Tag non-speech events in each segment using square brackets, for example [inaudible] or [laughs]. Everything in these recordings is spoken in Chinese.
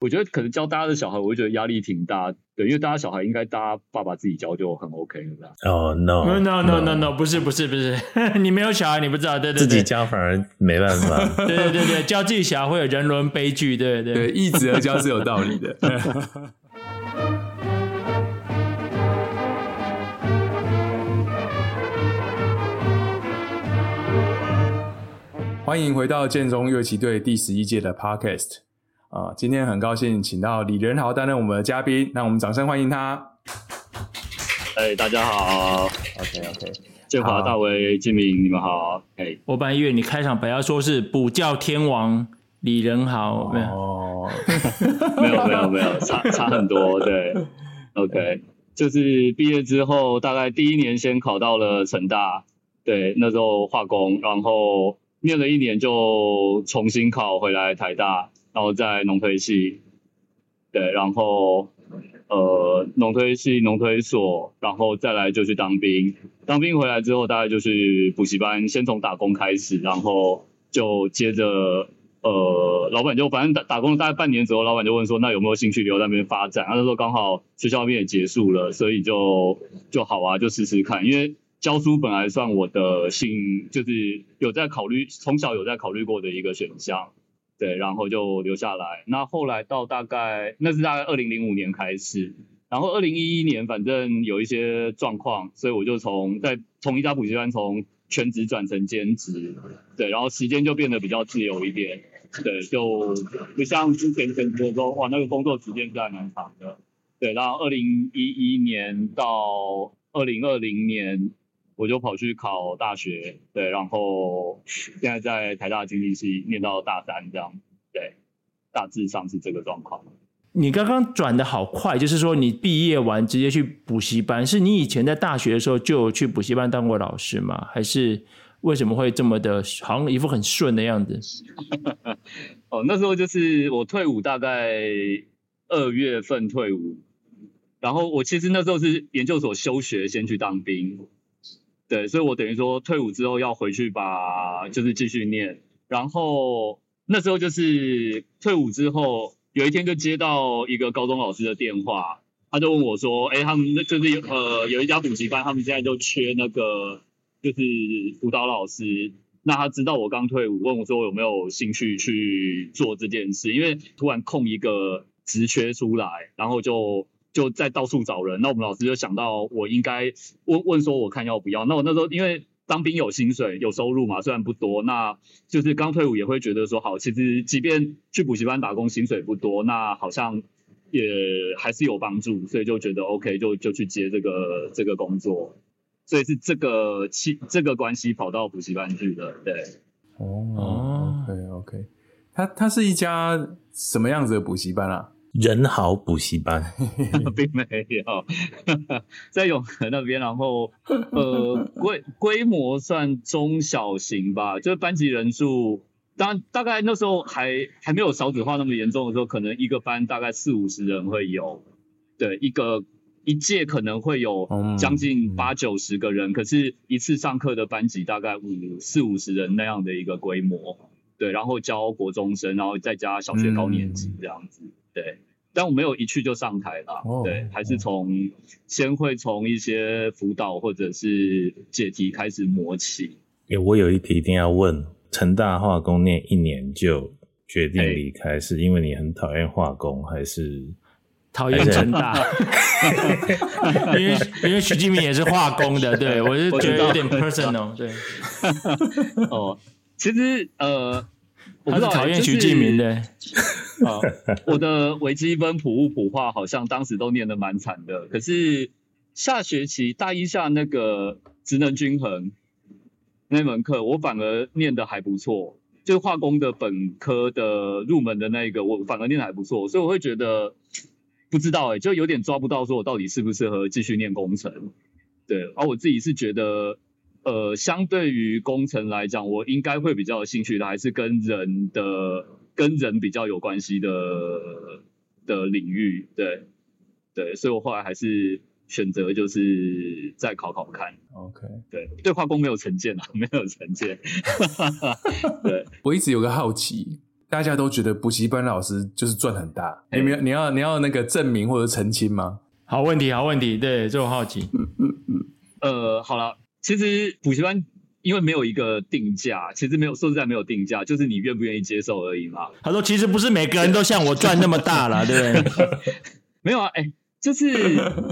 我觉得可能教大家的小孩，我会觉得压力挺大，对，因为大家小孩应该大家爸爸自己教就很 OK 了。哦、oh,，no no no no no，不是不是不是，[laughs] 你没有小孩，你不知道，对对对，自己教反而没办法。[laughs] 对对对对，教自己小孩会有人伦悲剧，对对对，一直而教是有道理的。[laughs] 欢迎回到建中乐器队第十一届的 Podcast。啊，今天很高兴请到李仁豪担任我们的嘉宾，那我们掌声欢迎他。哎，大家好，OK OK，建华、大为、金明，你们好。哎，我本来以为你开场本要说是补教天王李仁豪，没有，[laughs] 哦、没有没有没有，差差很多，对，OK，就是毕业之后，大概第一年先考到了成大，对，那时候化工，然后念了一年就重新考回来台大。然后在农推系，对，然后呃农推系农推所，然后再来就去当兵。当兵回来之后，大概就去补习班，先从打工开始，然后就接着呃老板就反正打打工大概半年之后，老板就问说，那有没有兴趣留在那边发展？那时候刚好学校那边也结束了，所以就就好啊，就试试看。因为教书本来算我的兴，就是有在考虑，从小有在考虑过的一个选项。对，然后就留下来。那后来到大概那是大概二零零五年开始，然后二零一一年反正有一些状况，所以我就从在从一家补习班从全职转成兼职，对，然后时间就变得比较自由一点，对，就不像之前全职的时候，哇，那个工作时间是还蛮长的，对，然后二零一一年到二零二零年。我就跑去考大学，对，然后现在在台大经济系念到大三，这样，对，大致上是这个状况。你刚刚转的好快，就是说你毕业完直接去补习班，是你以前在大学的时候就有去补习班当过老师吗？还是为什么会这么的，好像一副很顺的样子？[laughs] 哦，那时候就是我退伍大概二月份退伍，然后我其实那时候是研究所休学，先去当兵。对，所以我等于说退伍之后要回去把，就是继续念。然后那时候就是退伍之后，有一天就接到一个高中老师的电话，他就问我说：“哎，他们就是有呃有一家补习班，他们现在就缺那个就是辅导老师。那他知道我刚退伍，问我说有没有兴趣去做这件事，因为突然空一个职缺出来，然后就。”就在到处找人，那我们老师就想到我应该问问说，我看要不要？那我那时候因为当兵有薪水有收入嘛，虽然不多，那就是刚退伍也会觉得说好，其实即便去补习班打工薪水不多，那好像也还是有帮助，所以就觉得 OK，就就去接这个这个工作，所以是这个期这个关系跑到补习班去的，对。哦，OK OK，它它是一家什么样子的补习班啊？仁豪补习班，[laughs] 并没有。[laughs] 在永和那边，然后呃规规模算中小型吧，就是班级人数，当大概那时候还还没有少子化那么严重的时候，可能一个班大概四五十人会有，对，一个一届可能会有将近八九十个人，可是一次上课的班级大概五四五十人那样的一个规模，对，然后教国中生，然后再加小学高年级这样子。对，但我没有一去就上台了，哦、对，还是从、哦、先会从一些辅导或者是解题开始磨起。欸、我有一题一定要问：成大化工念一年就决定离开，欸、是因为你很讨厌化工，还是讨厌成大？[laughs] 因为因为徐继明也是化工的，对，我是觉得有点 personal，对。[laughs] 哦，其实呃。我还是讨厌徐继明的。[laughs] 啊，我的微积分、普物、普化好像当时都念得蛮惨的。可是下学期大一下那个职能均衡那门课，我反而念得还不错。就化工的本科的入门的那个，我反而念得还不错。所以我会觉得不知道哎、欸，就有点抓不到，说我到底适不适合继续念工程。对，而我自己是觉得。呃，相对于工程来讲，我应该会比较有兴趣的，还是跟人的、跟人比较有关系的的领域。对，对，所以我后来还是选择就是再考考看。OK，对，对化工没有成见啊，[laughs] 没有成见。对，[laughs] 我一直有个好奇，大家都觉得补习班老师就是赚很大，你没有你要你要那个证明或者澄清吗？好问题，好问题，对，这种好奇。嗯嗯嗯。呃，好了，其实补习班因为没有一个定价，其实没有说实在没有定价，就是你愿不愿意接受而已嘛。他说，其实不是每个人都像我赚那么大了，对不对？[laughs] 没有啊，哎、欸，就是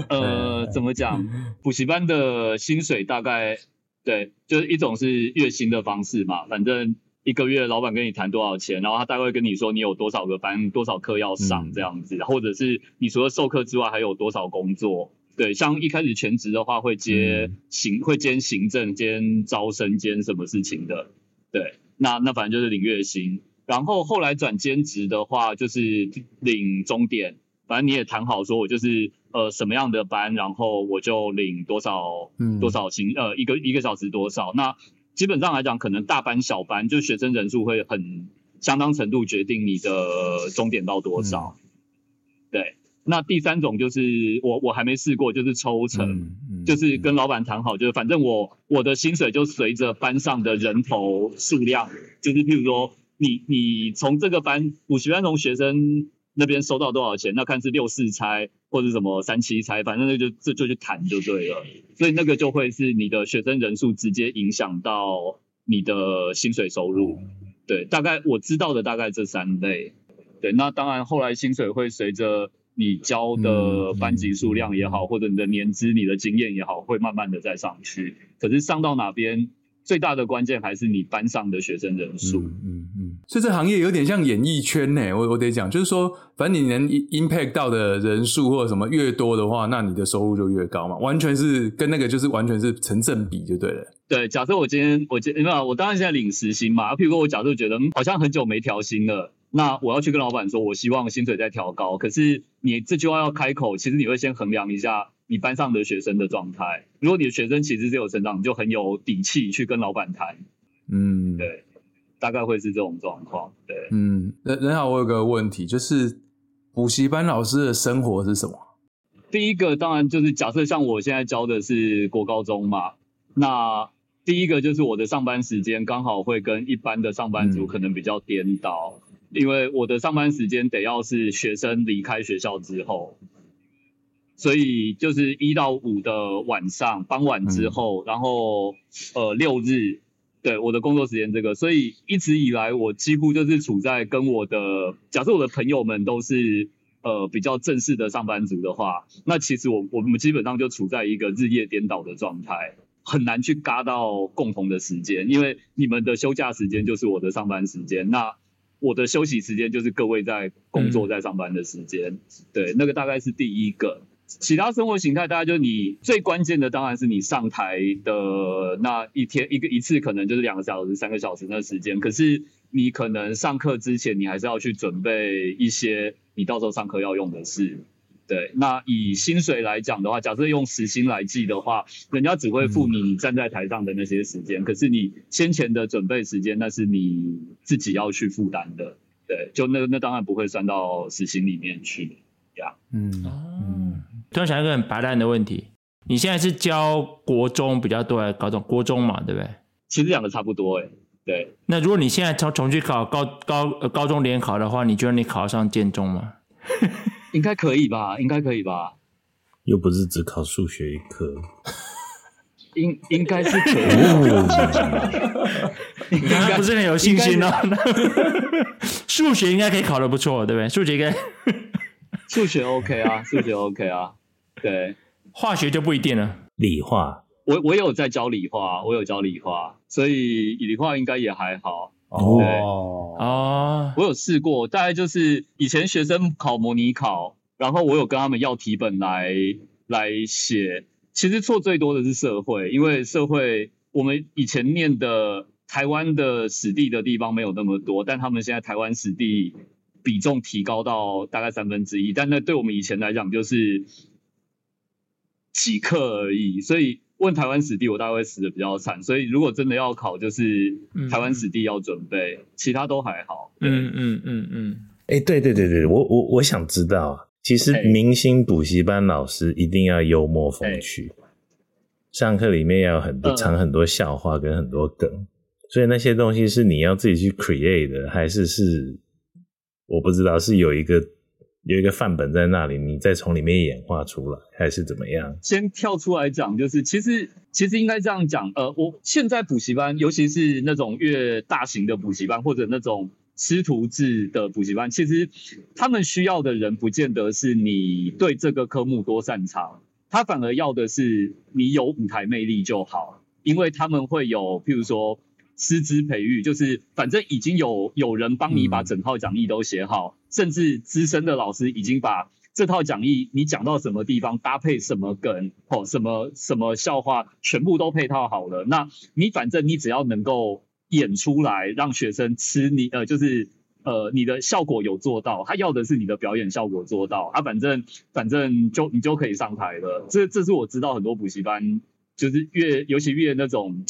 呃，[laughs] 怎么讲？补习班的薪水大概对，就是一种是月薪的方式嘛，反正。一个月老板跟你谈多少钱，然后他大概跟你说你有多少个班、多少课要上这样子，嗯、或者是你除了授课之外还有多少工作。对，像一开始全职的话会接行、嗯、会兼行政、兼招生、兼什么事情的。对，那那反正就是领月薪。然后后来转兼职的话就是领钟点，反正你也谈好说我就是呃什么样的班，然后我就领多少、嗯、多少薪呃一个一个小时多少那。基本上来讲，可能大班、小班，就学生人数会很相当程度决定你的终点到多少。嗯、对，那第三种就是我我还没试过，就是抽成，嗯嗯、就是跟老板谈好，就是反正我我的薪水就随着班上的人头数量，就是譬如说你你从这个班补习班从学生。那边收到多少钱？那看是六四拆或者什么三七拆，反正那就这就去谈就对了。所以那个就会是你的学生人数直接影响到你的薪水收入。对，大概我知道的大概这三类。对，那当然后来薪水会随着你教的班级数量也好，或者你的年资、你的经验也好，会慢慢的再上去。可是上到哪边？最大的关键还是你班上的学生人数，嗯嗯嗯，所以这行业有点像演艺圈呢。我我得讲，就是说，反正你能 impact 到的人数或者什么越多的话，那你的收入就越高嘛。完全是跟那个就是完全是成正比就对了。对，假设我今天我今没有，我当然现在领时薪嘛。譬如说我假设觉得好像很久没调薪了，那我要去跟老板说，我希望薪水再调高。可是你这句话要开口，其实你会先衡量一下。你班上的学生的状态，如果你的学生其实是有成长，你就很有底气去跟老板谈。嗯，对，大概会是这种状况。对，嗯，人人好，我有个问题，就是补习班老师的生活是什么？第一个当然就是假设像我现在教的是国高中嘛，那第一个就是我的上班时间刚好会跟一般的上班族可能比较颠倒，嗯、因为我的上班时间得要是学生离开学校之后。所以就是一到五的晚上，傍晚之后，嗯、然后呃六日，对我的工作时间这个，所以一直以来我几乎就是处在跟我的，假设我的朋友们都是呃比较正式的上班族的话，那其实我我们基本上就处在一个日夜颠倒的状态，很难去嘎到共同的时间，因为你们的休假时间就是我的上班时间，那我的休息时间就是各位在工作在上班的时间，嗯、对，那个大概是第一个。其他生活形态，大概就是你最关键的，当然是你上台的那一天一个一次，可能就是两个小时、三个小时那时间。可是你可能上课之前，你还是要去准备一些你到时候上课要用的事。对，那以薪水来讲的话，假设用时薪来计的话，人家只会付你站在台上的那些时间，嗯、可是你先前的准备时间，那是你自己要去负担的。对，就那那当然不会算到时薪里面去。Yeah. 嗯嗯。突然想一个很白烂的问题，你现在是教国中比较多还是高中？国中嘛，对不对？其实两个差不多哎。对。那如果你现在重重去考高高高中联考的话，你觉得你考得上建中吗？[laughs] 应该可以吧，应该可以吧。又不是只考数学一科。应应该是可以。你刚刚不是很有信心哦？数学应该可以考得不错，对不对？数学应该。数学 OK 啊，数学 OK 啊，对，化学就不一定了。理化，我我有在教理化，我有教理化，所以理化应该也还好。哦，对哦，我有试过，大概就是以前学生考模拟考，然后我有跟他们要题本来来写。其实错最多的是社会，因为社会我们以前念的台湾的史地的地方没有那么多，但他们现在台湾史地。比重提高到大概三分之一，但那对我们以前来讲就是几课而已，所以问台湾史地我大概会死得比较惨。所以如果真的要考，就是台湾史地要准备，嗯、其他都还好。嗯嗯嗯嗯。哎、欸，对对对对，我我我想知道，其实明星补习班老师一定要幽默风趣，欸、上课里面要有很多藏很多笑话跟很多梗，嗯、所以那些东西是你要自己去 create 的，还是是？我不知道是有一个有一个范本在那里，你再从里面演化出来，还是怎么样？先跳出来讲，就是其实其实应该这样讲，呃，我现在补习班，尤其是那种越大型的补习班，或者那种师徒制的补习班，其实他们需要的人不见得是你对这个科目多擅长，他反而要的是你有舞台魅力就好，因为他们会有，譬如说。师资培育就是，反正已经有有人帮你把整套讲义都写好，嗯、甚至资深的老师已经把这套讲义你讲到什么地方搭配什么梗，哦，什么什么笑话，全部都配套好了。那你反正你只要能够演出来，让学生吃你，呃，就是呃你的效果有做到，他要的是你的表演效果做到，啊，反正反正就你就可以上台了。这这是我知道很多补习班就是越尤其越那种。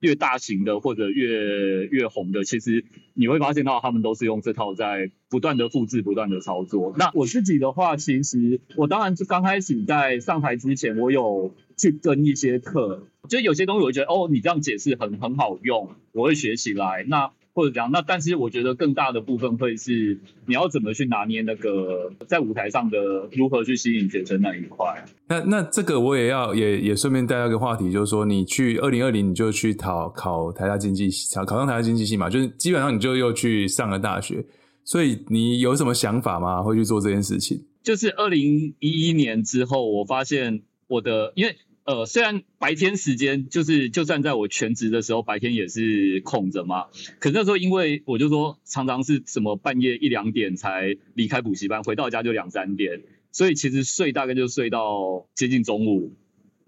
越大型的或者越越红的，其实你会发现到他们都是用这套在不断的复制、不断的操作。那我自己的话，其实我当然是刚开始在上台之前，我有去跟一些课，就有些东西我觉得哦，你这样解释很很好用，我会学起来。那或者讲，那但是我觉得更大的部分会是你要怎么去拿捏那个在舞台上的如何去吸引学生那一块。那那这个我也要也也顺便带到一个话题，就是说你去二零二零你就去考考台大经济系，考考上台大经济系嘛，就是基本上你就又去上了大学，所以你有什么想法吗？会去做这件事情？就是二零一一年之后，我发现我的因为。呃，虽然白天时间就是，就算在我全职的时候，白天也是空着嘛。可是那时候，因为我就说，常常是什么半夜一两点才离开补习班，回到家就两三点，所以其实睡大概就睡到接近中午。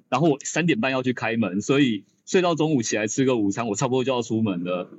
然后我三点半要去开门，所以睡到中午起来吃个午餐，我差不多就要出门了。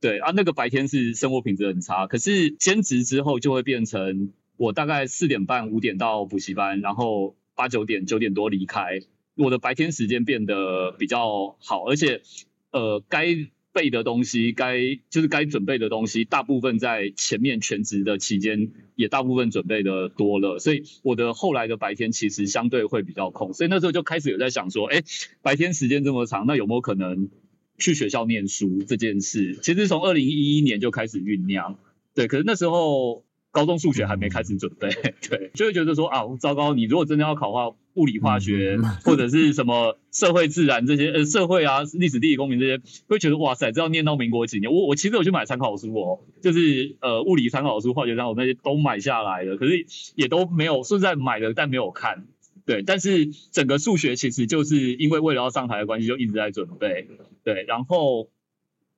对啊，那个白天是生活品质很差。可是兼职之后就会变成，我大概四点半五点到补习班，然后八九点九点多离开。我的白天时间变得比较好，而且，呃，该背的东西，该就是该准备的东西，大部分在前面全职的期间也大部分准备的多了，所以我的后来的白天其实相对会比较空，所以那时候就开始有在想说，哎，白天时间这么长，那有没有可能去学校念书这件事？其实从二零一一年就开始酝酿，对，可是那时候。高中数学还没开始准备，对，就会觉得说啊，糟糕！你如果真的要考的话，物理、化学或者是什么社会、自然这些，呃，社会啊、历史、地理、公民这些，会觉得哇塞，这要念到民国几年？我我其实有去买参考书哦，就是呃，物理参考书、化学参考书那些都买下来了，可是也都没有，说在买了，但没有看。对，但是整个数学其实就是因为为了要上台的关系，就一直在准备。对，然后，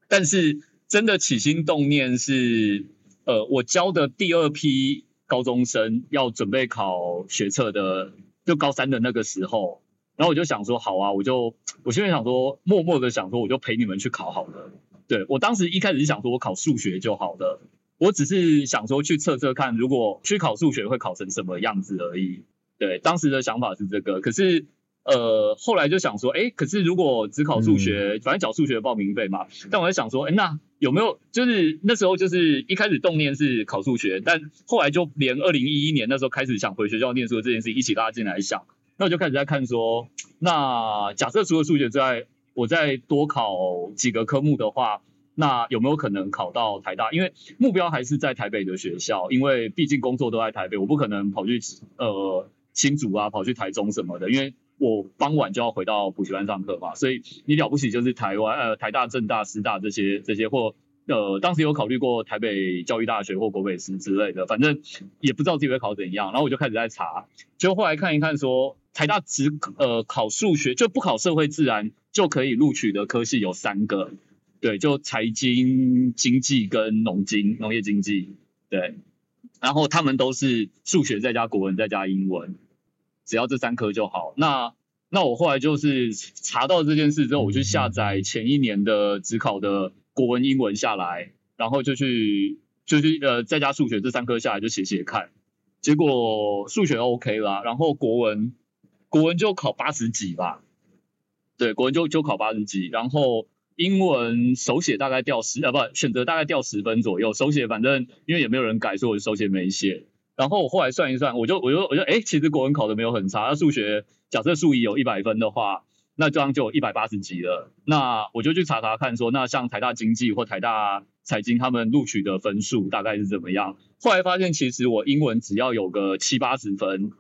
但是真的起心动念是。呃，我教的第二批高中生要准备考学测的，就高三的那个时候，然后我就想说，好啊，我就我现在想说，默默的想说，我就陪你们去考好了。对，我当时一开始是想说我考数学就好了，我只是想说去测测看，如果去考数学会考成什么样子而已。对，当时的想法是这个，可是。呃，后来就想说，哎，可是如果只考数学，嗯、反正缴数学报名费嘛。但我在想说，哎，那有没有就是那时候就是一开始动念是考数学，但后来就连二零一一年那时候开始想回学校念书的这件事一起拉进来想，那我就开始在看说，那假设除了数学之外，我再多考几个科目的话，那有没有可能考到台大？因为目标还是在台北的学校，因为毕竟工作都在台北，我不可能跑去呃新竹啊，跑去台中什么的，因为。我傍晚就要回到补习班上课嘛，所以你了不起就是台湾呃台大、政大、师大这些这些或呃当时有考虑过台北教育大学或国北师之类的，反正也不知道自己会考怎样，然后我就开始在查，就后来看一看说台大只呃考数学就不考社会自然就可以录取的科系有三个，对，就财经、经济跟农经农业经济，对，然后他们都是数学再加国文再加英文。只要这三科就好。那那我后来就是查到这件事之后，我就下载前一年的只考的国文、英文下来，然后就去就去呃再加数学这三科下来就写写看。结果数学 OK 啦，然后国文国文就考八十几吧，对，国文就就考八十几，然后英文手写大概掉十呃不选择大概掉十分左右，手写反正因为也没有人改，所以我就手写没写。然后我后来算一算，我就我就我就哎，其实国文考的没有很差。那数学假设数一有一百分的话，那这样就有一百八十级了。那我就去查查看说，那像台大经济或台大财经他们录取的分数大概是怎么样？后来发现其实我英文只要有个七八十分，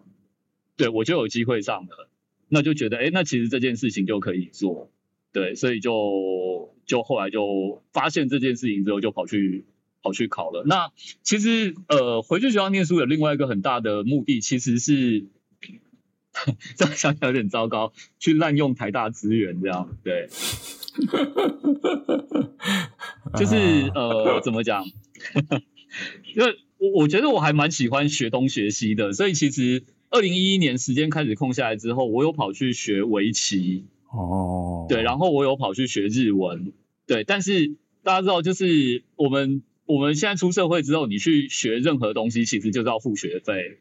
对，我就有机会上了。那就觉得，哎，那其实这件事情就可以做，对，所以就就后来就发现这件事情之后，就跑去跑去考了。那其实呃，回去学校念书有另外一个很大的目的，其实是 [laughs] 这样想想有点糟糕，去滥用台大资源这样，对，[laughs] 就是呃，怎么讲？[laughs] 因为我我觉得我还蛮喜欢学东学西的，所以其实。二零一一年时间开始空下来之后，我有跑去学围棋哦，对，然后我有跑去学日文，对，但是大家知道，就是我们我们现在出社会之后，你去学任何东西，其实就是要付学费，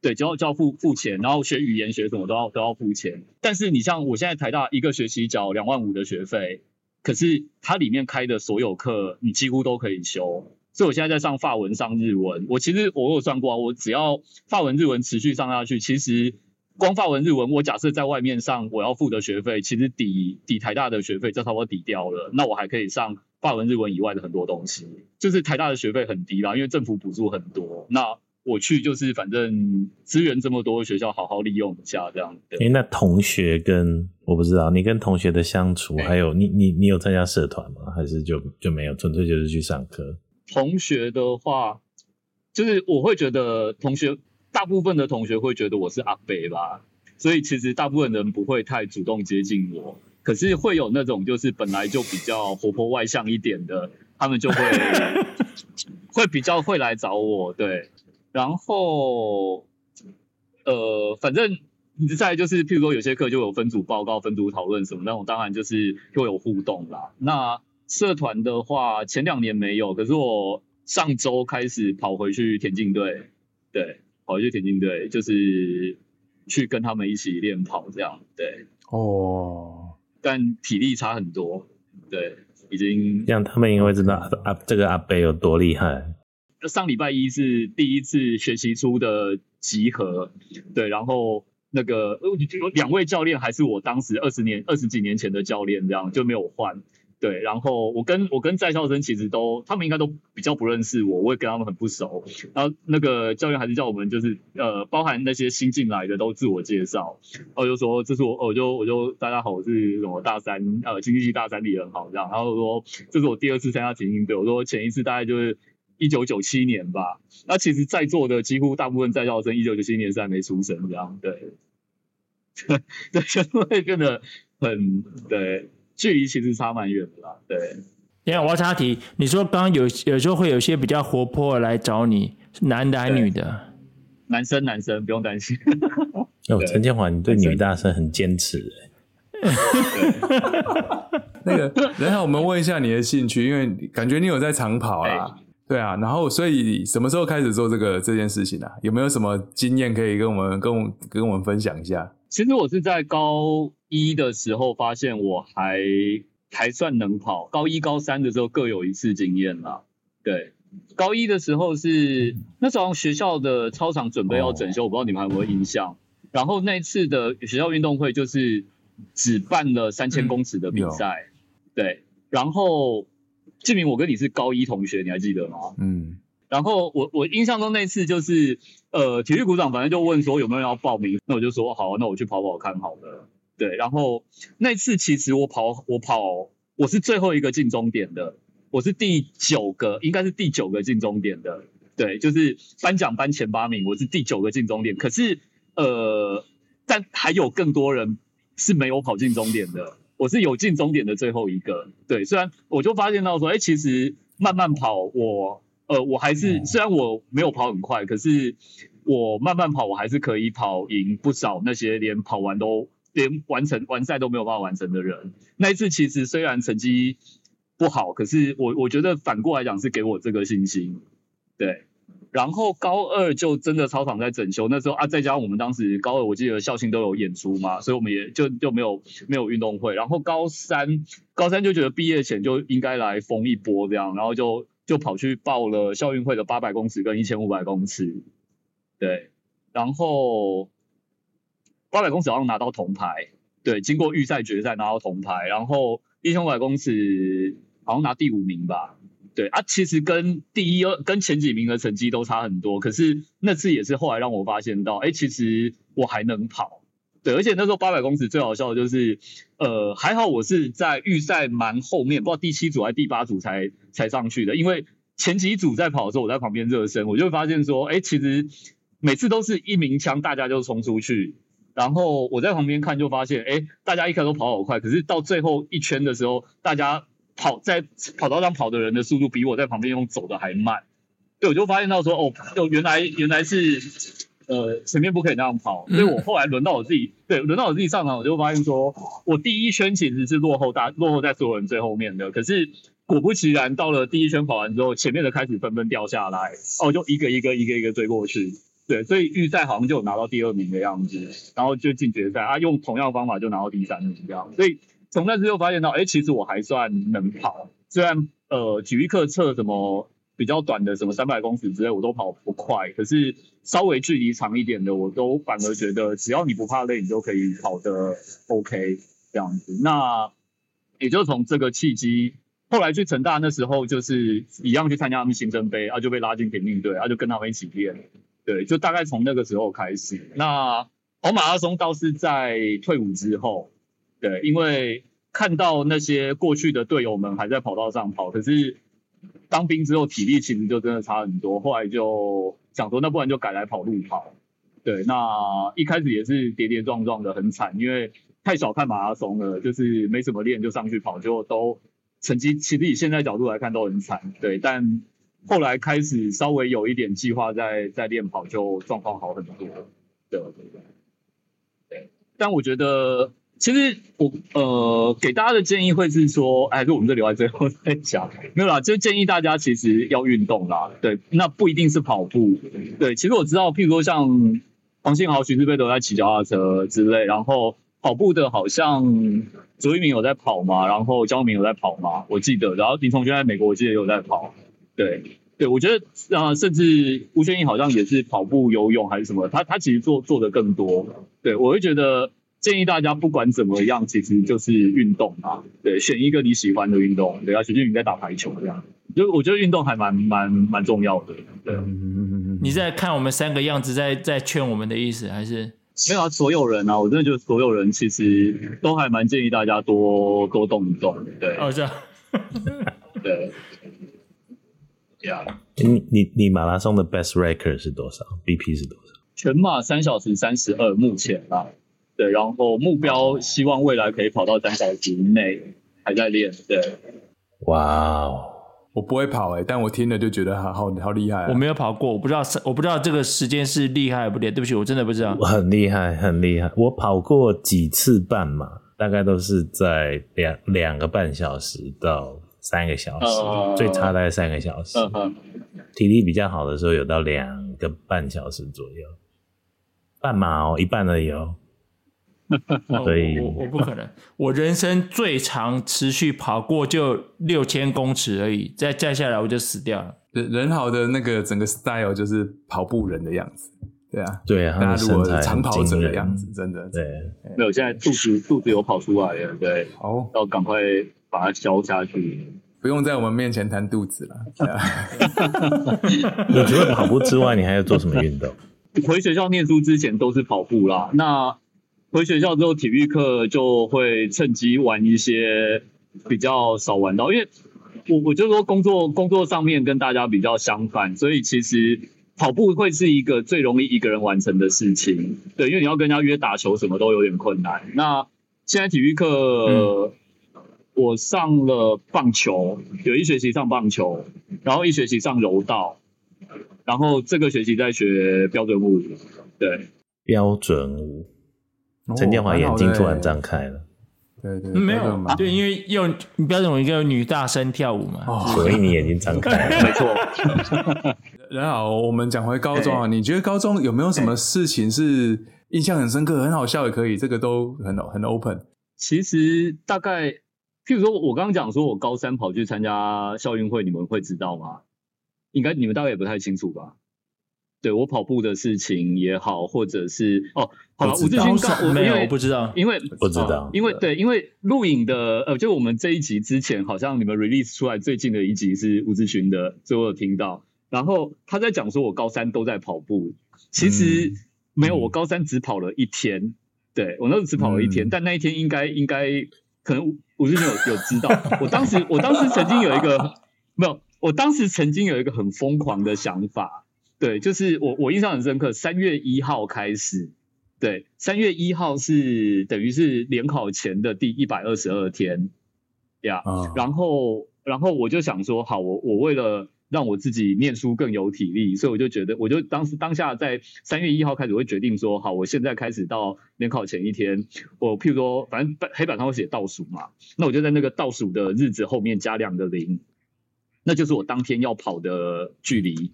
对，就要就要付付钱，然后学语言学什么都要都要付钱。但是你像我现在台大一个学期缴两万五的学费，可是它里面开的所有课，你几乎都可以修。所以我现在在上法文、上日文。我其实我有算过啊，我只要法文、日文持续上下去，其实光法文、日文，我假设在外面上，我要付的学费，其实抵抵台大的学费就差不多抵掉了。那我还可以上法文、日文以外的很多东西。就是台大的学费很低啦，因为政府补助很多。那我去就是反正资源这么多，学校好好利用一下这样。诶、欸、那同学跟我不知道，你跟同学的相处，还有你你你有参加社团吗？还是就就没有，纯粹就是去上课？同学的话，就是我会觉得同学大部分的同学会觉得我是阿北吧，所以其实大部分人不会太主动接近我。可是会有那种就是本来就比较活泼外向一点的，他们就会 [laughs] 会比较会来找我。对，然后呃，反正你再就是，譬如说有些课就有分组报告、分组讨论什么那种，当然就是会有互动啦。那社团的话，前两年没有，可是我上周开始跑回去田径队，对，跑回去田径队，就是去跟他们一起练跑这样，对。哦。但体力差很多，对，已经。让他们因为知道阿这个阿北有多厉害。上礼拜一是第一次学习出的集合，对，然后那个两位教练还是我当时二十年二十几年前的教练，这样就没有换。对，然后我跟我跟在校生其实都，他们应该都比较不认识我，我也跟他们很不熟。然后那个教练还是叫我们，就是呃，包含那些新进来的都自我介绍。然后就说这是我，我就我就大家好，我是什么大三呃经济系大三李仁豪这样。然后说这是我第二次参加田径队，我说前一次大概就是一九九七年吧。那其实在座的几乎大部分在校生一九九七年是还没出生这样，对，[laughs] 对，就会变得很对。距离其实差蛮远的啦，对。你看，我要插题，你说刚刚有有时候会有些比较活泼的来找你，是男的还是女的？男生，男生不用担心。哦，陈建华，你对女大生很坚持欸。[laughs] 那个，等一下我们问一下你的兴趣，因为感觉你有在长跑啊。对啊，然后所以什么时候开始做这个这件事情啊？有没有什么经验可以跟我们跟我跟我们分享一下？其实我是在高一的时候发现我还还算能跑，高一高三的时候各有一次经验啦。对，高一的时候是那时候学校的操场准备要整修，我不知道你们还有没有印象。然后那次的学校运动会就是只办了三千公尺的比赛，对，然后。静明，我跟你是高一同学，你还记得吗？嗯。然后我我印象中那次就是，呃，体育股长反正就问说有没有人要报名，那我就说好，那我去跑跑看好了。对，然后那次其实我跑我跑我是最后一个进终点的，我是第九个，应该是第九个进终点的。对，就是颁奖颁前八名，我是第九个进终点。可是呃，但还有更多人是没有跑进终点的。我是有进终点的最后一个，对，虽然我就发现到说，哎、欸，其实慢慢跑我，我呃，我还是虽然我没有跑很快，可是我慢慢跑，我还是可以跑赢不少那些连跑完都连完成完赛都没有办法完成的人。那一次其实虽然成绩不好，可是我我觉得反过来讲是给我这个信心，对。然后高二就真的操场在整修，那时候啊，再加上我们当时高二，我记得校庆都有演出嘛，所以我们也就就没有没有运动会。然后高三高三就觉得毕业前就应该来疯一波这样，然后就就跑去报了校运会的八百公尺跟一千五百公尺，对，然后八百公尺好像拿到铜牌。对，经过预赛、决赛拿到铜牌，然后一千五百公尺好像拿第五名吧。对啊，其实跟第一、跟前几名的成绩都差很多，可是那次也是后来让我发现到，哎，其实我还能跑。对，而且那时候八百公尺最好笑的就是，呃，还好我是在预赛蛮后面，不知道第七组还是第八组才才上去的，因为前几组在跑的时候，我在旁边热身，我就会发现说，哎，其实每次都是一鸣枪，大家就冲出去，然后我在旁边看就发现，哎，大家一开始都跑好快，可是到最后一圈的时候，大家跑在跑道上跑的人的速度比我在旁边用走的还慢，对，我就发现到说，哦，就原来原来是。呃，前面不可以那样跑，所以我后来轮到我自己，对，轮到我自己上场，我就发现说，我第一圈其实是落后大，落后在所有人最后面的。可是果不其然，到了第一圈跑完之后，前面的开始纷纷掉下来，哦，就一个一个一个一个追过去，对，所以预赛好像就拿到第二名的样子，然后就进决赛，啊，用同样方法就拿到第三名这样。所以从那次就发现到，哎，其实我还算能跑，虽然呃体育课测什么。比较短的什么三百公尺之类，我都跑不快。可是稍微距离长一点的，我都反而觉得只要你不怕累，你就可以跑得 OK 这样子。那也就从这个契机，后来去成大那时候就是一样去参加他们新生杯，啊就被拉进田径队，啊就跟他们一起练。对，就大概从那个时候开始。那跑马拉松倒是在退伍之后，对，因为看到那些过去的队友们还在跑道上跑，可是。当兵之后体力其实就真的差很多，后来就想说，那不然就改来跑路跑。对，那一开始也是跌跌撞撞的，很惨，因为太小看马拉松了，就是没什么练就上去跑，就都成绩其实以现在角度来看都很惨。对，但后来开始稍微有一点计划在在练跑，就状况好很多。对，对，但我觉得。其实我呃给大家的建议会是说，哎，就我们这里在最后再讲，没有啦，就建议大家其实要运动啦，对，那不一定是跑步，对，其实我知道，譬如说像黄信豪、徐志贝都在骑脚踏车之类，然后跑步的好像卓一鸣有在跑嘛，然后焦明有在跑嘛，我记得，然后林崇轩在美国我记得也有在跑，对，对我觉得啊、甚至吴宣仪好像也是跑步、游泳还是什么，他他其实做做的更多，对我会觉得。建议大家不管怎么样，其实就是运动啊，对，选一个你喜欢的运动，对啊，徐俊宇在打排球这样，就我觉得运动还蛮蛮蛮重要的，对。你在看我们三个样子在，在在劝我们的意思，还是没有啊？所有人啊，我真的觉得所有人其实都还蛮建议大家多多动一动，对。哦，这样。[laughs] 对。Yeah. 你你你马拉松的 best record 是多少？BP 是多少？全马三小时三十二，目前啊。对，然后目标希望未来可以跑到三小时以内，还在练。对，哇哦，我不会跑哎、欸，但我听了就觉得好好好厉害、啊。我没有跑过，我不知道我不知道这个时间是厉害不厉害。对不起，我真的不知道。我很厉害，很厉害。我跑过几次半马，大概都是在两两个半小时到三个小时，呃、最差大概三个小时。体力比较好的时候有到两个半小时左右。半马哦，一半而已哦。[laughs] 所以我我不可能，我人生最长持续跑过就六千公尺而已，再再下来我就死掉了。人人好的那个整个 style 就是跑步人的样子，对啊，对啊，大家如果长跑者的样子，真的对。没有，现在肚子肚子有跑出来了，对，好，要赶快把它消下去，不用在我们面前谈肚子了。[laughs] 你除了跑步之外，你还要做什么运动？回学校念书之前都是跑步啦，那。回学校之后，体育课就会趁机玩一些比较少玩到，因为我我就说工作工作上面跟大家比较相反，所以其实跑步会是一个最容易一个人完成的事情。对，因为你要跟人家约打球，什么都有点困难。那现在体育课，嗯、我上了棒球，有一学期上棒球，然后一学期上柔道，然后这个学期在学标准舞。对，标准舞。陈建华眼睛突然张开了，对对，没有，对，因为用标准舞一个女大生跳舞嘛，[laughs] 所以你眼睛张开了，[laughs] 没错。[laughs] 然后我们讲回高中啊，你觉得高中有没有什么事情是印象很深刻、很好笑也可以？这个都很很 open。其实大概，譬如说我刚刚讲说我高三跑去参加校运会，你们会知道吗？应该你们大概也不太清楚吧？对我跑步的事情也好，或者是哦，好了，吴志勋刚，[laughs] 我没有，我不知道，因为不知道，因为对，因为录影的呃，就我们这一集之前，好像你们 release 出来最近的一集是吴志勋的，所以我有听到，然后他在讲说我高三都在跑步，其实没有，我高三只跑了一天，对我那时候只跑了一天，但那一天应该应该可能吴志勋有有知道，我当时我当时曾经有一个没有。我当时曾经有一个很疯狂的想法，对，就是我我印象很深刻，三月一号开始，对，三月一号是等于是联考前的第一百二十二天，呀、然后然后我就想说，好，我我为了让我自己念书更有体力，所以我就觉得，我就当时当下在三月一号开始会决定说，好，我现在开始到联考前一天，我譬如说，反正黑板上会写倒数嘛，那我就在那个倒数的日子后面加两个零。那就是我当天要跑的距离，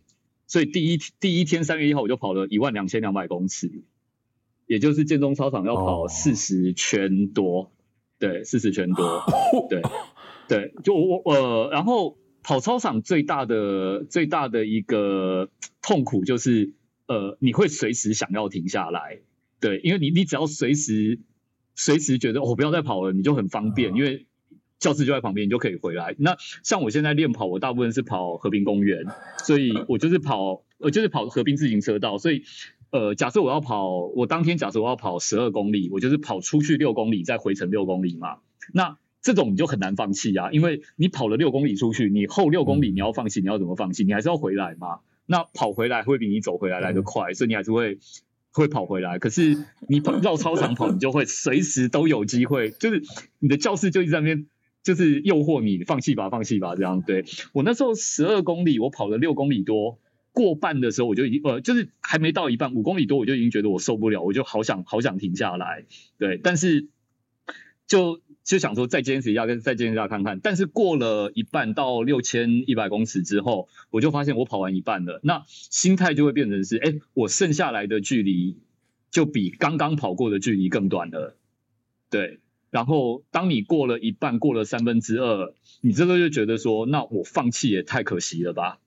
所以第一第一天三月一号我就跑了一万两千两百公尺，也就是建中操场要跑四十圈多，oh. 对，四十圈多，[laughs] 对对，就我我呃，然后跑操场最大的最大的一个痛苦就是呃，你会随时想要停下来，对，因为你你只要随时随时觉得我、哦、不要再跑了，你就很方便，因为。教室就在旁边，你就可以回来。那像我现在练跑，我大部分是跑和平公园，[laughs] 所以我就是跑，呃，就是跑和平自行车道。所以，呃，假设我要跑，我当天假设我要跑十二公里，我就是跑出去六公里，再回程六公里嘛。那这种你就很难放弃啊，因为你跑了六公里出去，你后六公里你要放弃，你要怎么放弃？你还是要回来嘛。那跑回来会比你走回来来的快，所以你还是会会跑回来。可是你跑绕操场跑，你就会随时都有机会，就是你的教室就一直在那边。就是诱惑你放弃吧，放弃吧，这样。对，我那时候十二公里，我跑了六公里多，过半的时候我就已经呃，就是还没到一半，五公里多我就已经觉得我受不了，我就好想好想停下来。对，但是就就想说再坚持一下，跟再坚持一下看看。但是过了一半到六千一百公尺之后，我就发现我跑完一半了，那心态就会变成是，哎，我剩下来的距离就比刚刚跑过的距离更短了。对。然后，当你过了一半，过了三分之二，你这个就觉得说，那我放弃也太可惜了吧？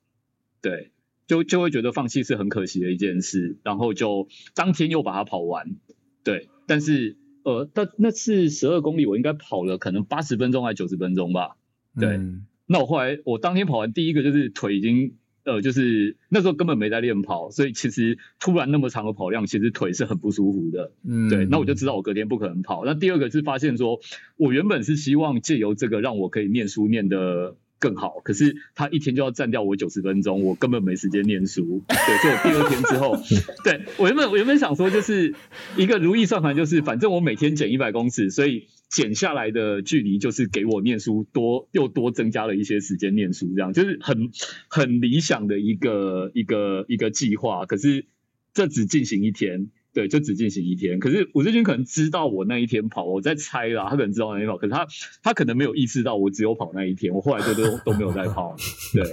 对，就就会觉得放弃是很可惜的一件事。然后就当天又把它跑完，对。但是，呃，但那次十二公里，我应该跑了可能八十分钟还九十分钟吧？对。嗯。那我后来，我当天跑完第一个就是腿已经。呃，就是那时候根本没在练跑，所以其实突然那么长的跑量，其实腿是很不舒服的。嗯，对，那我就知道我隔天不可能跑。那第二个是发现说，我原本是希望借由这个让我可以念书念得更好，可是他一天就要占掉我九十分钟，我根本没时间念书。对，所以我第二天之后，[laughs] 对，我原本我原本想说就是一个如意算盘，就是反正我每天减一百公尺，所以。减下来的距离就是给我念书多又多增加了一些时间念书，这样就是很很理想的一个一个一个计划。可是这只进行一天，对，就只进行一天。可是吴志军可能知道我那一天跑，我在猜啦，他可能知道那一天跑，可是他他可能没有意识到我只有跑那一天，我后来就都都没有再跑。对，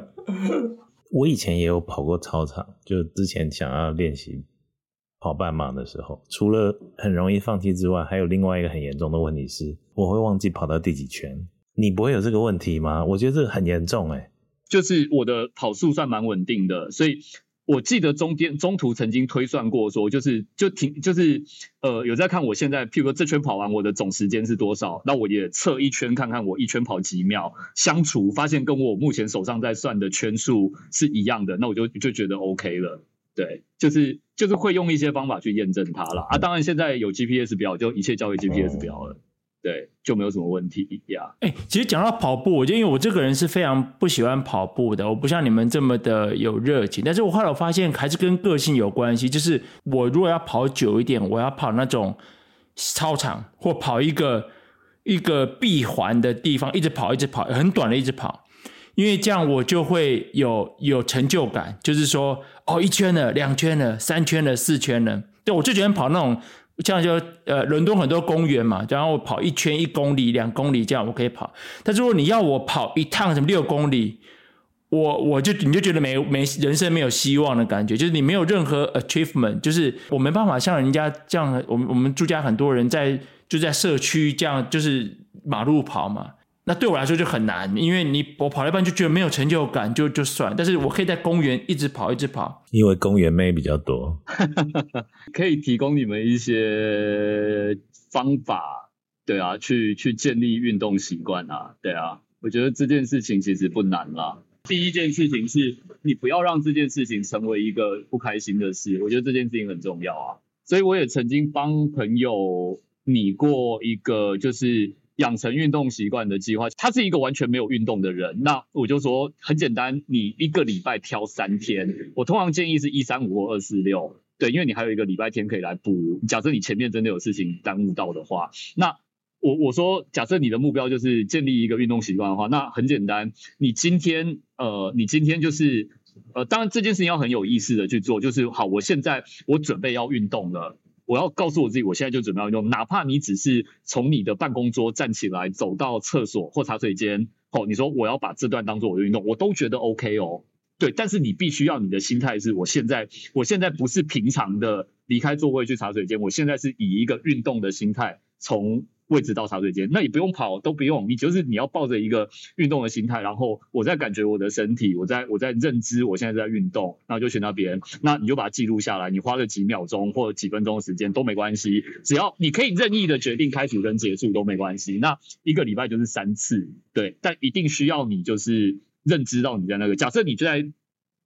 [laughs] 我以前也有跑过操场，就之前想要练习。跑半马的时候，除了很容易放弃之外，还有另外一个很严重的问题是，我会忘记跑到第几圈。你不会有这个问题吗？我觉得这个很严重诶。就是我的跑速算蛮稳定的，所以我记得中间中途曾经推算过说，就是就停，就是呃有在看我现在，譬如说这圈跑完我的总时间是多少，那我也测一圈看看我一圈跑几秒，相除发现跟我目前手上在算的圈数是一样的，那我就就觉得 OK 了。对，就是就是会用一些方法去验证它了啊！当然现在有 GPS 表，就一切交给 GPS 表了，对，就没有什么问题呀。哎、欸，其实讲到跑步，我就因为我这个人是非常不喜欢跑步的，我不像你们这么的有热情。但是我后来我发现还是跟个性有关系，就是我如果要跑久一点，我要跑那种操场或跑一个一个闭环的地方，一直跑一直跑，很短的一直跑。因为这样我就会有有成就感，就是说，哦，一圈了，两圈了，三圈了，四圈了。对，我最喜欢跑那种，像就呃，伦敦很多公园嘛，然后我跑一圈一公里、两公里这样我可以跑。但如果你要我跑一趟什么六公里，我我就你就觉得没没人生没有希望的感觉，就是你没有任何 achievement，就是我没办法像人家这样，我们我们住家很多人在就在社区这样，就是马路跑嘛。那对我来说就很难，因为你我跑了一半就觉得没有成就感，就就算。但是我可以在公园一直跑，一直跑。因为公园妹比较多，[laughs] 可以提供你们一些方法，对啊，去去建立运动习惯啊，对啊。我觉得这件事情其实不难啦。第一件事情是你不要让这件事情成为一个不开心的事，我觉得这件事情很重要啊。所以我也曾经帮朋友拟过一个就是。养成运动习惯的计划，他是一个完全没有运动的人，那我就说很简单，你一个礼拜挑三天，我通常建议是一三五或二四六，对，因为你还有一个礼拜天可以来补。假设你前面真的有事情耽误到的话，那我我说，假设你的目标就是建立一个运动习惯的话，那很简单，你今天呃，你今天就是呃，当然这件事情要很有意识的去做，就是好，我现在我准备要运动了。我要告诉我自己，我现在就准备要用，哪怕你只是从你的办公桌站起来，走到厕所或茶水间，哦，你说我要把这段当做我的运动，我都觉得 OK 哦，对，但是你必须要你的心态是，我现在，我现在不是平常的离开座位去茶水间，我现在是以一个运动的心态从。位置到茶水间，那你不用跑，都不用，你就是你要抱着一个运动的心态，然后我在感觉我的身体，我在我在认知我现在在运动，然后就选到别人，那你就把它记录下来，你花个几秒钟或者几分钟的时间都没关系，只要你可以任意的决定开始跟结束都没关系。那一个礼拜就是三次，对，但一定需要你就是认知到你在那个，假设你就在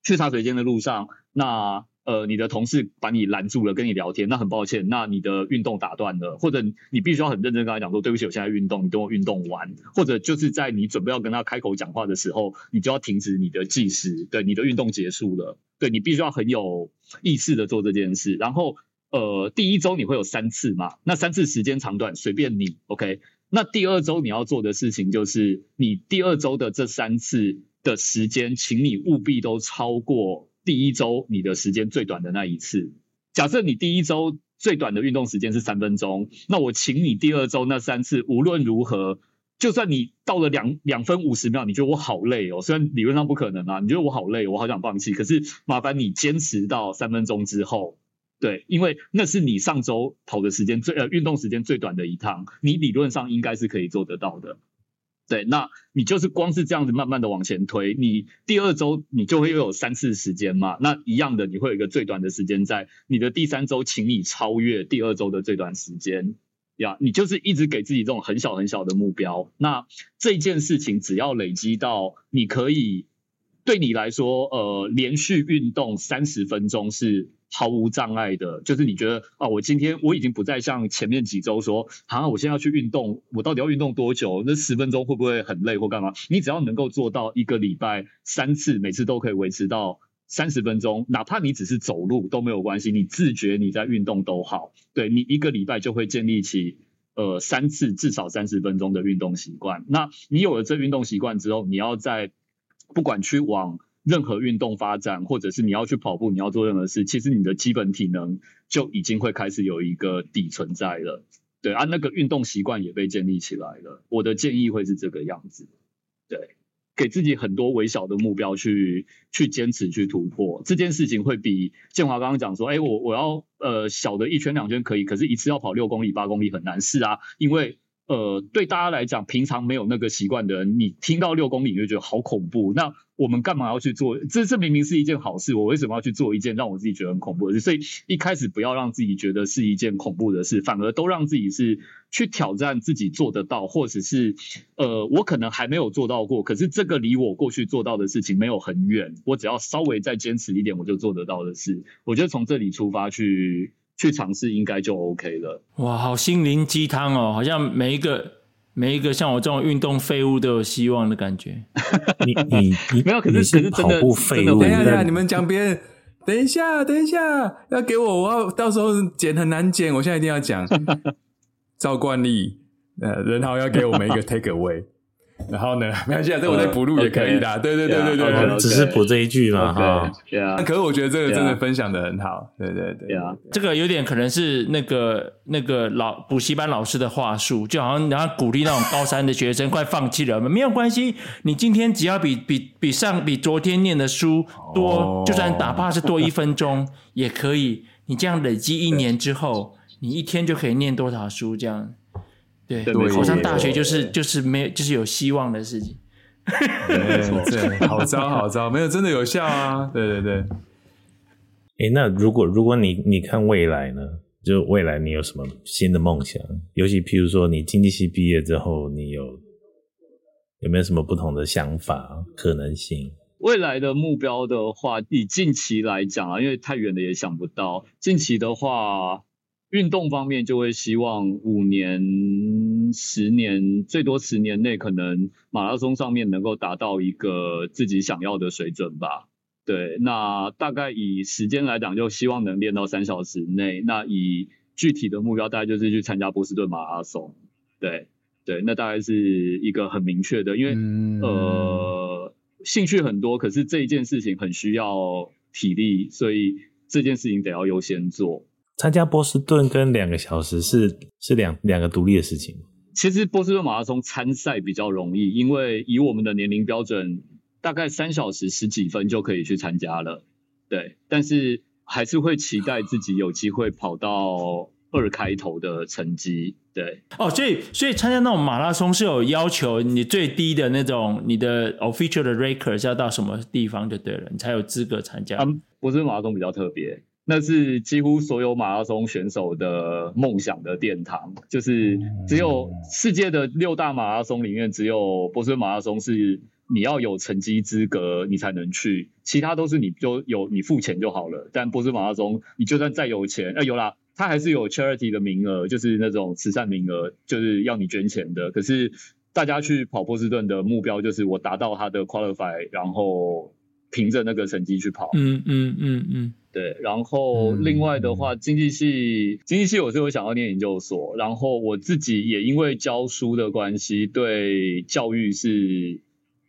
去茶水间的路上，那。呃，你的同事把你拦住了，跟你聊天，那很抱歉，那你的运动打断了，或者你必须要很认真跟他讲说，对不起，我现在运动，你等我运动完，或者就是在你准备要跟他开口讲话的时候，你就要停止你的计时，对，你的运动结束了，对，你必须要很有意识的做这件事。然后，呃，第一周你会有三次嘛，那三次时间长短随便你，OK。那第二周你要做的事情就是，你第二周的这三次的时间，请你务必都超过。第一周你的时间最短的那一次，假设你第一周最短的运动时间是三分钟，那我请你第二周那三次无论如何，就算你到了两两分五十秒，你觉得我好累哦，虽然理论上不可能啊，你觉得我好累，我好想放弃，可是麻烦你坚持到三分钟之后，对，因为那是你上周跑的时间最呃运动时间最短的一趟，你理论上应该是可以做得到的。对，那你就是光是这样子慢慢的往前推，你第二周你就会又有三次时间嘛，那一样的你会有一个最短的时间在你的第三周，请你超越第二周的最短时间呀，你就是一直给自己这种很小很小的目标，那这件事情只要累积到你可以对你来说，呃，连续运动三十分钟是。毫无障碍的，就是你觉得啊，我今天我已经不再像前面几周说，啊，我现在要去运动，我到底要运动多久？那十分钟会不会很累或干嘛？你只要能够做到一个礼拜三次，每次都可以维持到三十分钟，哪怕你只是走路都没有关系，你自觉你在运动都好，对，你一个礼拜就会建立起呃三次至少三十分钟的运动习惯。那你有了这运动习惯之后，你要在不管去往。任何运动发展，或者是你要去跑步，你要做任何事，其实你的基本体能就已经会开始有一个底存在了。对啊，那个运动习惯也被建立起来了。我的建议会是这个样子，对，给自己很多微小的目标去去坚持去突破这件事情，会比建华刚刚讲说，哎，我我要呃小的一圈两圈可以，可是一次要跑六公里八公里很难。是啊，因为。呃，对大家来讲，平常没有那个习惯的人，你听到六公里你就觉得好恐怖。那我们干嘛要去做？这这明明是一件好事，我为什么要去做一件让我自己觉得很恐怖的事？所以一开始不要让自己觉得是一件恐怖的事，反而都让自己是去挑战自己做得到，或者是呃，我可能还没有做到过，可是这个离我过去做到的事情没有很远，我只要稍微再坚持一点，我就做得到的事。我觉得从这里出发去。去尝试应该就 OK 了。哇，好心灵鸡汤哦，好像每一个每一个像我这种运动废物都有希望的感觉。[laughs] 你你你没有，可是可是跑步废物。等一下，等一下，你们讲别人。等一下，等一下，要给我，我要到时候剪很难剪，我现在一定要讲。[laughs] 照惯例，呃，任豪要给我们一个 take away。然后呢，没关系啊，这我再补录也可以的。对对对对对，只是补这一句嘛哈。对啊，可是我觉得这个真的分享的很好。对对对啊，这个有点可能是那个那个老补习班老师的话术，就好像然后鼓励那种高三的学生 [laughs] 快放弃了，没有关系，你今天只要比比比上比昨天念的书多，就算哪怕是多一分钟也可以。你这样累积一年之后，你一天就可以念多少书这样。对，考上大学就是就是没有就是有希望的事情。对，对，好糟好糟，没有真的有效啊！对对对。哎，那如果如果你你看未来呢？就未来你有什么新的梦想？尤其譬如说你经济系毕业之后，你有有没有什么不同的想法可能性？未来的目标的话，以近期来讲啊，因为太远的也想不到。近期的话，运动方面就会希望五年、十年，最多十年内，可能马拉松上面能够达到一个自己想要的水准吧。对，那大概以时间来讲，就希望能练到三小时内。那以具体的目标，大概就是去参加波士顿马拉松。对，对，那大概是一个很明确的，因为、嗯、呃。兴趣很多，可是这一件事情很需要体力，所以这件事情得要优先做。参加波士顿跟两个小时是是两两个独立的事情。其实波士顿马拉松参赛比较容易，因为以我们的年龄标准，大概三小时十几分就可以去参加了。对，但是还是会期待自己有机会跑到二开头的成绩。对哦，所以所以参加那种马拉松是有要求，你最低的那种你的 official 的 record 是要到什么地方就对了，你才有资格参加。嗯，波士顿马拉松比较特别，那是几乎所有马拉松选手的梦想的殿堂，就是只有世界的六大马拉松里面，只有波士顿马拉松是你要有成绩资格你才能去，其他都是你就有你付钱就好了。但波士顿马拉松，你就算再有钱，哎、呃，有啦。它还是有 charity 的名额，就是那种慈善名额，就是要你捐钱的。可是大家去跑波士顿的目标就是我达到他的 qualify，然后凭着那个成绩去跑。嗯嗯嗯嗯，对。然后另外的话，经济系经济系我是有想要念研究所，然后我自己也因为教书的关系，对教育是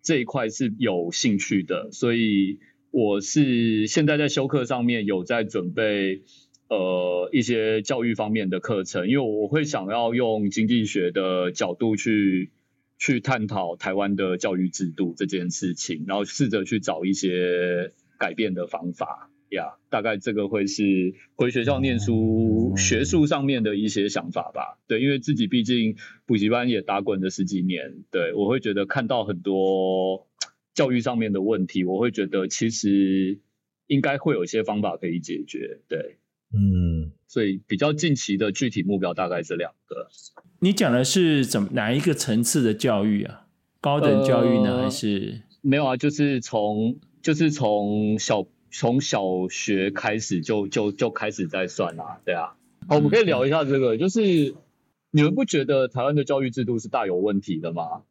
这一块是有兴趣的，所以我是现在在修课上面有在准备。呃，一些教育方面的课程，因为我会想要用经济学的角度去去探讨台湾的教育制度这件事情，然后试着去找一些改变的方法呀。Yeah, 大概这个会是回学校念书学术上面的一些想法吧。对，因为自己毕竟补习班也打滚了十几年，对，我会觉得看到很多教育上面的问题，我会觉得其实应该会有一些方法可以解决。对。嗯，所以比较近期的具体目标大概是两个。你讲的是怎么哪一个层次的教育啊？高等教育呢？呃、还是没有啊？就是从就是从小从小学开始就就就开始在算啦、啊，对啊。好，我们可以聊一下这个，嗯、就是你们不觉得台湾的教育制度是大有问题的吗？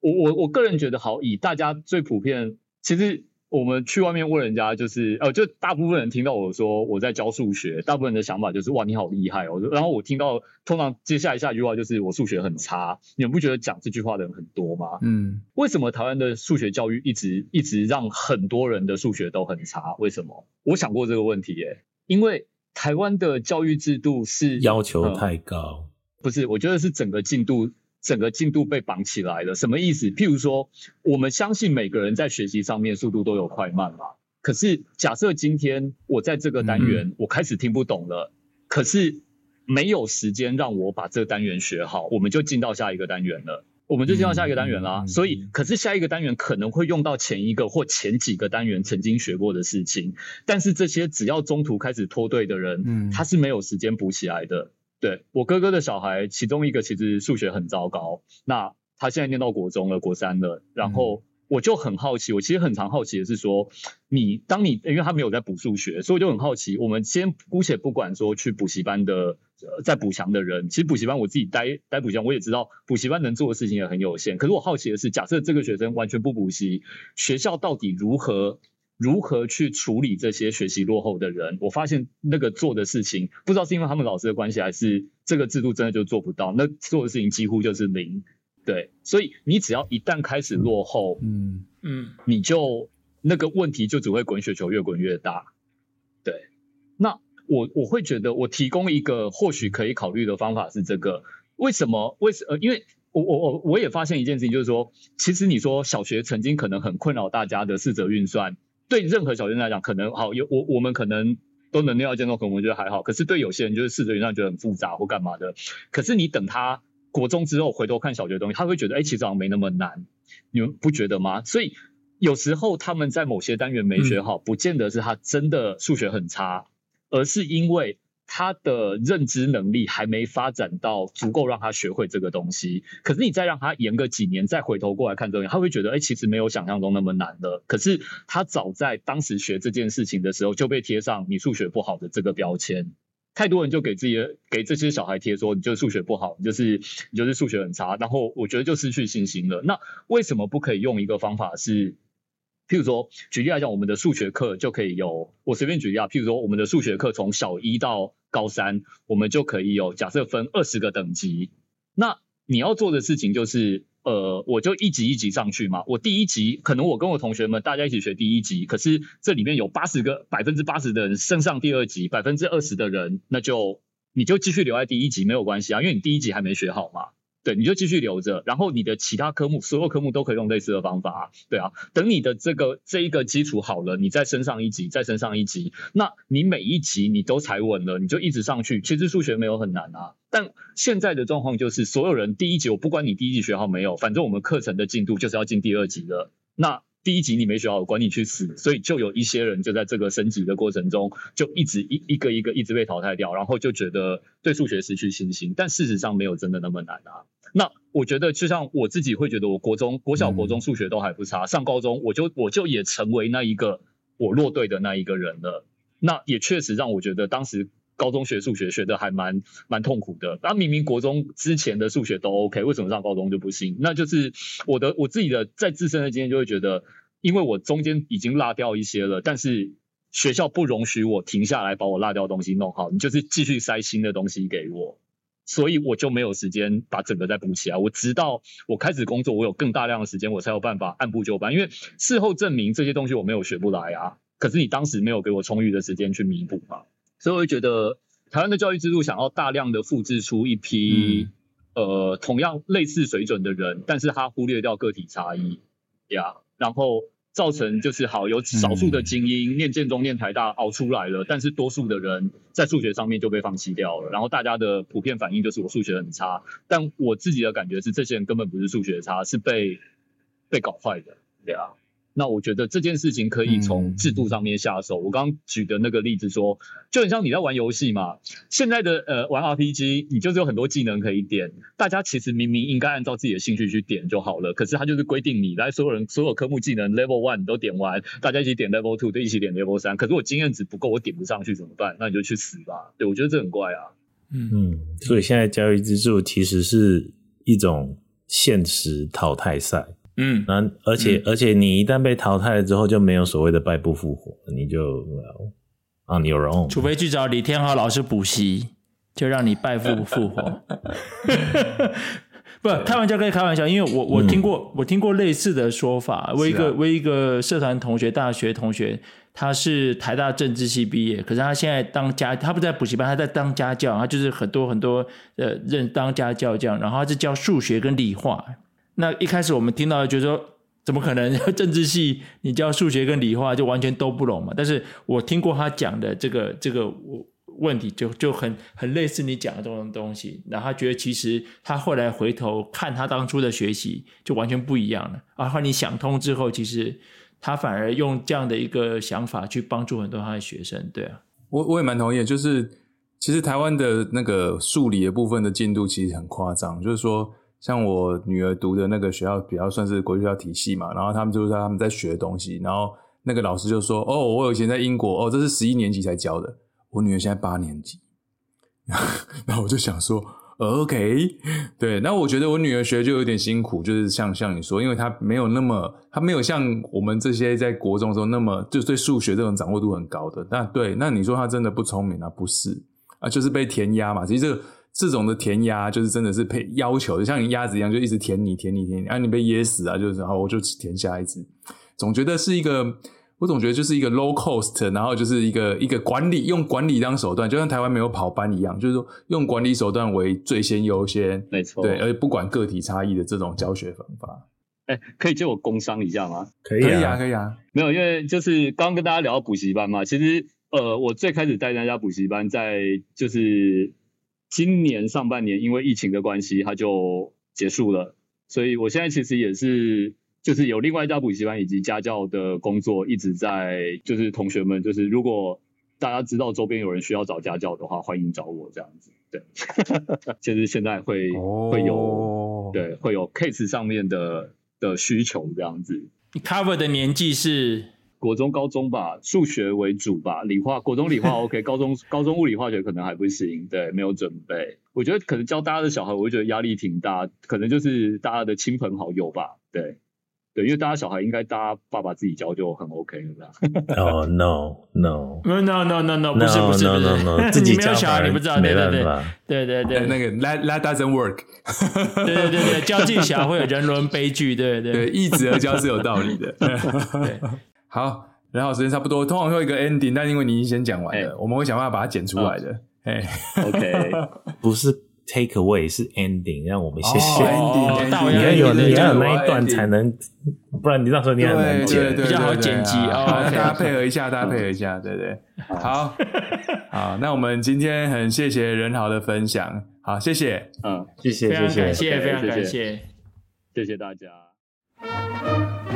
我我我个人觉得，好，以大家最普遍，其实。我们去外面问人家，就是呃，就大部分人听到我说我在教数学，大部分人的想法就是哇，你好厉害哦。然后我听到通常接下来下一句话就是我数学很差，你们不觉得讲这句话的人很多吗？嗯，为什么台湾的数学教育一直一直让很多人的数学都很差？为什么？我想过这个问题耶，因为台湾的教育制度是要求太高，嗯，不是？我觉得是整个进度。整个进度被绑起来了，什么意思？譬如说，我们相信每个人在学习上面速度都有快慢嘛。可是假设今天我在这个单元我开始听不懂了，嗯、可是没有时间让我把这个单元学好，我们就进到下一个单元了，我们就进到下一个单元啦。嗯、所以，可是下一个单元可能会用到前一个或前几个单元曾经学过的事情，但是这些只要中途开始脱队的人，嗯、他是没有时间补起来的。对，我哥哥的小孩，其中一个其实数学很糟糕，那他现在念到国中了，国三了，然后我就很好奇，我其实很常好奇的是说，你当你因为他没有在补数学，所以我就很好奇，我们先姑且不管说去补习班的，呃，在补强的人，其实补习班我自己待待补习班，我也知道补习班能做的事情也很有限，可是我好奇的是，假设这个学生完全不补习，学校到底如何？如何去处理这些学习落后的人？我发现那个做的事情，不知道是因为他们老师的关系，还是这个制度真的就做不到。那做的事情几乎就是零。对，所以你只要一旦开始落后，嗯嗯，你就那个问题就只会滚雪球越滚越大。对，那我我会觉得，我提供一个或许可以考虑的方法是这个。为什么？为什么？呃，因为我我我我也发现一件事情，就是说，其实你说小学曾经可能很困扰大家的四则运算。对任何小学生来讲，可能好有我我们可能都能料到可能我觉得还好。可是对有些人就是四则运算觉得很复杂或干嘛的。可是你等他国中之后回头看小学的东西，他会觉得哎、欸，其实好像没那么难，你们不觉得吗？所以有时候他们在某些单元没学好，嗯、不见得是他真的数学很差，而是因为。他的认知能力还没发展到足够让他学会这个东西，可是你再让他延个几年，再回头过来看这个，他会觉得，哎，其实没有想象中那么难的。可是他早在当时学这件事情的时候，就被贴上你数学不好的这个标签。太多人就给自己给这些小孩贴说，你就是数学不好，你就是你就是数学很差，然后我觉得就失去信心了。那为什么不可以用一个方法是？譬如说，举例来讲，我们的数学课就可以有，我随便举例啊。譬如说，我们的数学课从小一到高三，我们就可以有，假设分二十个等级。那你要做的事情就是，呃，我就一级一级上去嘛。我第一级可能我跟我同学们大家一起学第一级，可是这里面有八十个百分之八十的人升上第二级，百分之二十的人，那就你就继续留在第一级没有关系啊，因为你第一级还没学好嘛。对，你就继续留着，然后你的其他科目，所有科目都可以用类似的方法。对啊，等你的这个这一个基础好了，你再升上一级，再升上一级，那你每一级你都踩稳了，你就一直上去。其实数学没有很难啊，但现在的状况就是，所有人第一级，我不管你第一级学好没有，反正我们课程的进度就是要进第二级了。那第一级你没学好，管你去死。所以就有一些人就在这个升级的过程中，就一直一一个一个一直被淘汰掉，然后就觉得对数学失去信心。但事实上没有真的那么难啊。那我觉得，就像我自己会觉得，我国中、国小、国中数学都还不差，嗯、上高中我就我就也成为那一个我落队的那一个人了。那也确实让我觉得，当时高中学数学学的还蛮蛮痛苦的。那明明国中之前的数学都 OK，为什么上高中就不行？那就是我的我自己的在自身的经验就会觉得，因为我中间已经落掉一些了，但是学校不容许我停下来把我落掉的东西弄好，你就是继续塞新的东西给我。所以我就没有时间把整个再补起来。我直到我开始工作，我有更大量的时间，我才有办法按部就班。因为事后证明这些东西我没有学不来啊。可是你当时没有给我充裕的时间去弥补嘛。所以我就觉得台湾的教育制度想要大量的复制出一批、嗯、呃同样类似水准的人，但是他忽略掉个体差异呀。Yeah, 然后。造成就是好有少数的精英、嗯、念建中、念台大熬出来了，但是多数的人在数学上面就被放弃掉了。然后大家的普遍反应就是我数学很差，但我自己的感觉是这些人根本不是数学差，是被被搞坏的，对啊。那我觉得这件事情可以从制度上面下手。嗯、我刚刚举的那个例子说，就很像你在玩游戏嘛。现在的呃玩 RPG，你就是有很多技能可以点。大家其实明明应该按照自己的兴趣去点就好了，可是他就是规定你来所有人所有科目技能 Level One 你都点完，大家一起点 Level Two，就一起点 Level 三。可是我经验值不够，我点不上去怎么办？那你就去死吧。对，我觉得这很怪啊。嗯嗯，所以现在教育制度其实是一种现实淘汰赛。嗯，那而且、嗯、而且你一旦被淘汰了之后，就没有所谓的败不复活，你就 on your own，除非去找李天豪老师补习，就让你败不复活。[laughs] 不，开玩笑可以开玩笑，因为我我听过、嗯、我听过类似的说法。我一个、啊、我一个社团同学，大学同学，他是台大政治系毕业，可是他现在当家，他不在补习班，他在当家教，他就是很多很多呃认当家教这样，然后他是教数学跟理化。那一开始我们听到就是说，怎么可能 [laughs] 政治系你教数学跟理化就完全都不懂嘛？但是我听过他讲的这个这个问题就，就就很很类似你讲的这种东西。然后他觉得其实他后来回头看他当初的学习就完全不一样了。然后你想通之后，其实他反而用这样的一个想法去帮助很多他的学生。对啊，我我也蛮同意，就是其实台湾的那个数理的部分的进度其实很夸张，就是说。像我女儿读的那个学校比较算是国际学校体系嘛，然后他们就是他们在学的东西，然后那个老师就说：“哦，我以前在英国，哦，这是十一年级才教的，我女儿现在八年级。[laughs] ”然后我就想说：“OK，[laughs] 对。”那我觉得我女儿学就有点辛苦，就是像像你说，因为她没有那么，她没有像我们这些在国中的时候那么就对数学这种掌握度很高的。那对，那你说她真的不聪明啊？不是啊，就是被填压嘛。其实这个。这种的填鸭就是真的是配要求，就像你鸭子一样，就一直填你填你填你，啊你被噎死啊，就是然后我就填下一只，总觉得是一个，我总觉得就是一个 low cost，然后就是一个一个管理用管理当手段，就像台湾没有跑班一样，就是说用管理手段为最先优先，没错，对，而且不管个体差异的这种教学方法。哎，可以借我工商一下吗？可以啊，可以啊，没有，因为就是刚刚跟大家聊到补习班嘛，其实呃，我最开始带大家补习班在就是。今年上半年因为疫情的关系，它就结束了。所以我现在其实也是，就是有另外一家补习班以及家教的工作一直在，就是同学们，就是如果大家知道周边有人需要找家教的话，欢迎找我这样子。对，[laughs] 其实现在会、oh. 会有对会有 case 上面的的需求这样子。你 cover 的年纪是？国中、高中吧，数学为主吧，理化，国中理化 [laughs] OK，高中高中物理化学可能还不行，对，没有准备。我觉得可能教大家的小孩，我会觉得压力挺大，可能就是大家的亲朋好友吧，对。对，因为大家小孩应该大家爸爸自己教就很 OK 了。哦、oh,，no no no [laughs] no no no no 不是不是不是 [laughs] 自己教小孩你不知道，没办法，对对对，对，那个 that that doesn't work。对对对对，教技巧会有人伦悲剧，对对对，一子而教是有道理的。对，好，然后时间差不多，通常会有一个 ending，但因为你已经先讲完了，欸、我们会想办法把它剪出来的。哎、嗯、，OK，[laughs] 不是。Take away 是 ending，让我们谢谢。Oh, ending, 你要有你要有那一段才能，不然你到时候你很难剪，比较好剪辑哦。大家配合一下，大家配合一下，对对。好，好，那我们今天很谢谢任豪的分享，好，谢谢，嗯，谢谢，谢谢，谢谢，非常感谢，谢谢大家。